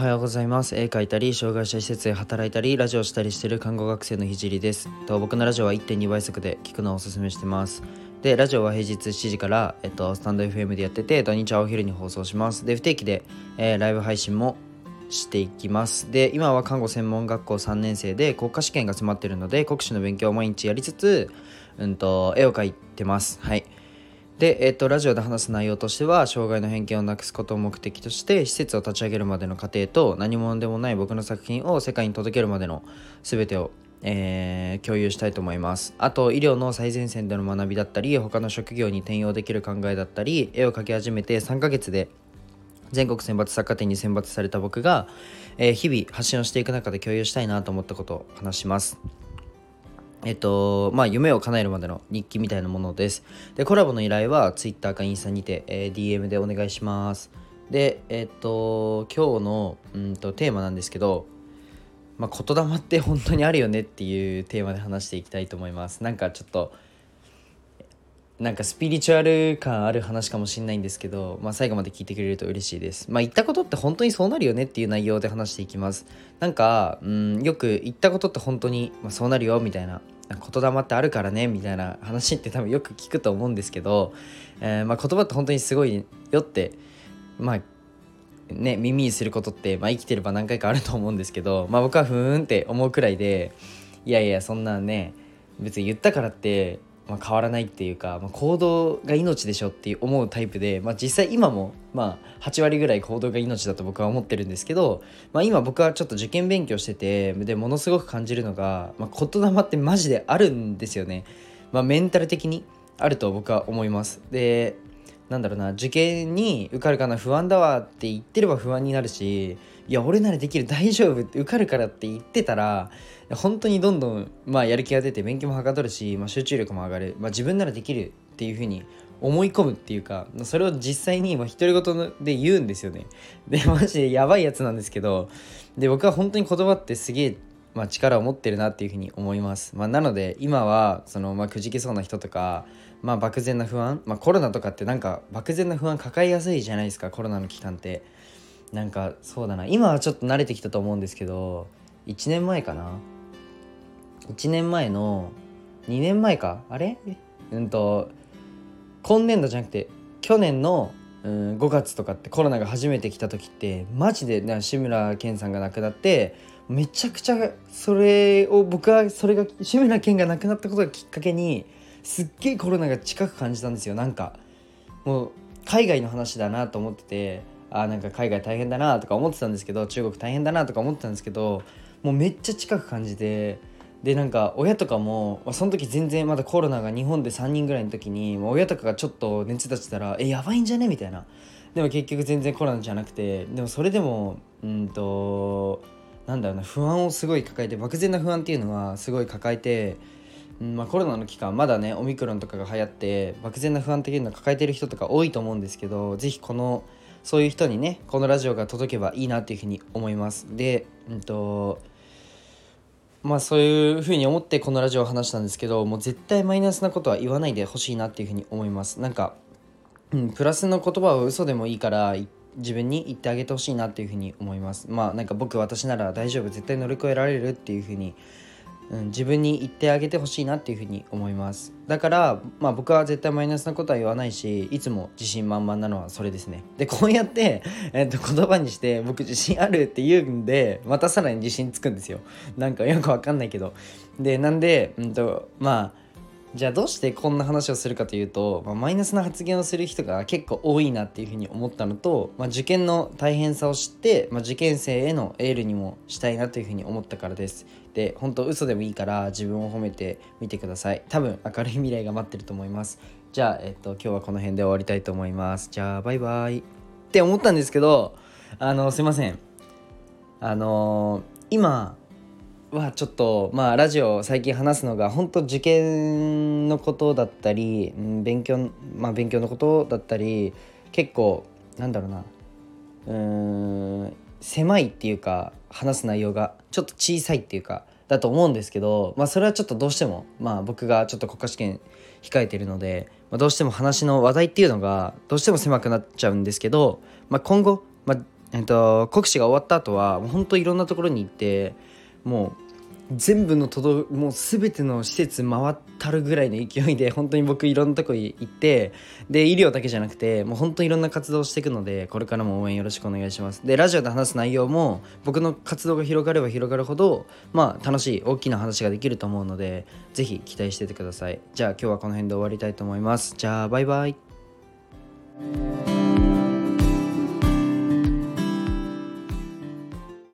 はようございます。絵描いたり障害者施設で働いたりラジオしたりしてる看護学生のひじりです。と僕のラジオは1.2倍速で聞くのをおすすめしてます。でラジオは平日7時から、えっと、スタンド FM でやってて土日はお昼に放送します。で不定期で、えー、ライブ配信もしていきます。で今は看護専門学校3年生で国家試験が詰まってるので国試の勉強を毎日やりつつ、うんと、絵を描いてます。はい。で、えっと、ラジオで話す内容としては障害の偏見をなくすことを目的として施設を立ち上げるまでの過程と何者でもない僕の作品を世界に届けるまでの全てを、えー、共有したいと思います。あと医療の最前線での学びだったり他の職業に転用できる考えだったり絵を描き始めて3ヶ月で全国選抜作家展に選抜された僕が、えー、日々発信をしていく中で共有したいなと思ったことを話します。えっと、まあ、夢を叶えるまでの日記みたいなものです。で、コラボの依頼は Twitter かインスタにて、えー、DM でお願いします。で、えっと、今日のうんとテーマなんですけど、まあ、言霊って本当にあるよねっていうテーマで話していきたいと思います。なんかちょっと、なんかスピリチュアル感ある話かもしれないんですけど、まあ、最後まで聞いてくれると嬉しいです。まあ、言ったことって本当にそうなるよねっていう内容で話していきます。なんか、うん、よく言ったことって本当に、まあ、そうなるよみたいな、言霊ってあるからねみたいな話って多分よく聞くと思うんですけど、えー、まあ、言葉って本当にすごいよって、まあ、ね、耳にすることって、まあ、生きてれば何回かあると思うんですけど、まあ、僕はふーんって思うくらいでいやいやそんなね別に言ったからってまあ、変わらないっていうか、まあ、行動が命でしょって思うタイプで、まあ、実際今も、まあ、8割ぐらい行動が命だと僕は思ってるんですけど、まあ、今僕はちょっと受験勉強しててでものすごく感じるのが、まあ、言霊ってマジであるんですよね、まあ、メンタル的にあると僕は思います。でなんだろうな受験に受かるかな不安だわって言ってれば不安になるしいや俺ならできる大丈夫って受かるからって言ってたら本当にどんどん、まあ、やる気が出て勉強もはかどるし、まあ、集中力も上がる、まあ、自分ならできるっていうふうに思い込むっていうかそれを実際に独り言で言うんですよね。でマジでやばいやつなんですけどで僕は本当に言葉ってすげえまあ、力を持ってるなっていうふうに思います、まあ、なので今はその、まあ、くじけそうな人とか、まあ、漠然な不安、ま、コロナとかってなんか漠然な不安抱えやすいじゃないですかコロナの期間って。なんかそうだな。今はちょっと慣れてきたと思うんですけど1年前かな？1年前の2年前か？あれ？うんと今年度じゃなくて去年の、うん、5月とかってコロナが初めて来た時ってマジで志村けんさんが亡くなってめちゃくちゃそれを僕はそれが志村けんが亡くなったことがきっかけにすっげえコロナが近く感じたんですよ。なんかもう海外の話だなと思っててあなんか海外大変だなとか思ってたんですけど中国大変だなとか思ってたんですけどもうめっちゃ近く感じてでなんか親とかもその時全然まだコロナが日本で3人ぐらいの時に親とかがちょっと熱出してたら「えやばいんじゃね?」みたいなでも結局全然コロナじゃなくてでもそれでもうんとなんだろうな不安をすごい抱えて漠然な不安っていうのはすごい抱えてうんまあ、コロナの期間まだねオミクロンとかが流行って漠然な不安っていうのを抱えてる人とか多いと思うんですけど是非このそういう人にねこのラジオが届けばいいなっていうふうに思います。でうんとまあそういうふうに思ってこのラジオを話したんですけどもう絶対マイナスなことは言わないでほしいなっていうふうに思います。なんか、うん、プラスの言葉を嘘でもいいから自分に言ってあげてほしいなっていうふうに思います。まあなんか僕私なら大丈夫絶対乗り越えられるっていうふうにうん、自分に言ってあげてほしいなっていうふうに思います。だから、まあ、僕は絶対マイナスなことは言わないしいつも自信満々なのはそれですね。でこうやって、えー、と言葉にして僕自信あるって言うんでまたさらに自信つくんですよ。なんかよくわかんないけど。でなんで、うんとまあじゃあどうしてこんな話をするかというと、まあ、マイナスな発言をする人が結構多いなっていうふうに思ったのと、まあ、受験の大変さを知って、まあ、受験生へのエールにもしたいなというふうに思ったからです。で、本当嘘でもいいから自分を褒めてみてください。多分明るい未来が待ってると思います。じゃあ、えっと、今日はこの辺で終わりたいと思います。じゃあ、バイバイ。って思ったんですけど、あの、すいません。あの今、はちょっとまあラジオ最近話すのが本当受験のことだったり、勉強まあ勉強のことだったり結構なんだろうな。うん狭いっていうか話す内容がちょっと小さいっていうかだと思うんですけど、まあ、それはちょっとどうしても、まあ、僕がちょっと国家試験控えてるので、まあ、どうしても話の話題っていうのがどうしても狭くなっちゃうんですけど、まあ、今後、まあ、えっと、国試が終わった後はもう本当いろんなところに行ってもう全部の都道もう全ての施設回ったるぐらいの勢いで 本当に僕いろんなとこ行ってで医療だけじゃなくてもう本当いろんな活動をしていくのでこれからも応援よろしくお願いします。でラジオで話す内容も僕の活動が広がれば広がるほどまあ楽しい大きな話ができると思うので是非期待しててください。じゃあ今日はこの辺で終わりたいと思います。じゃあバイバイ。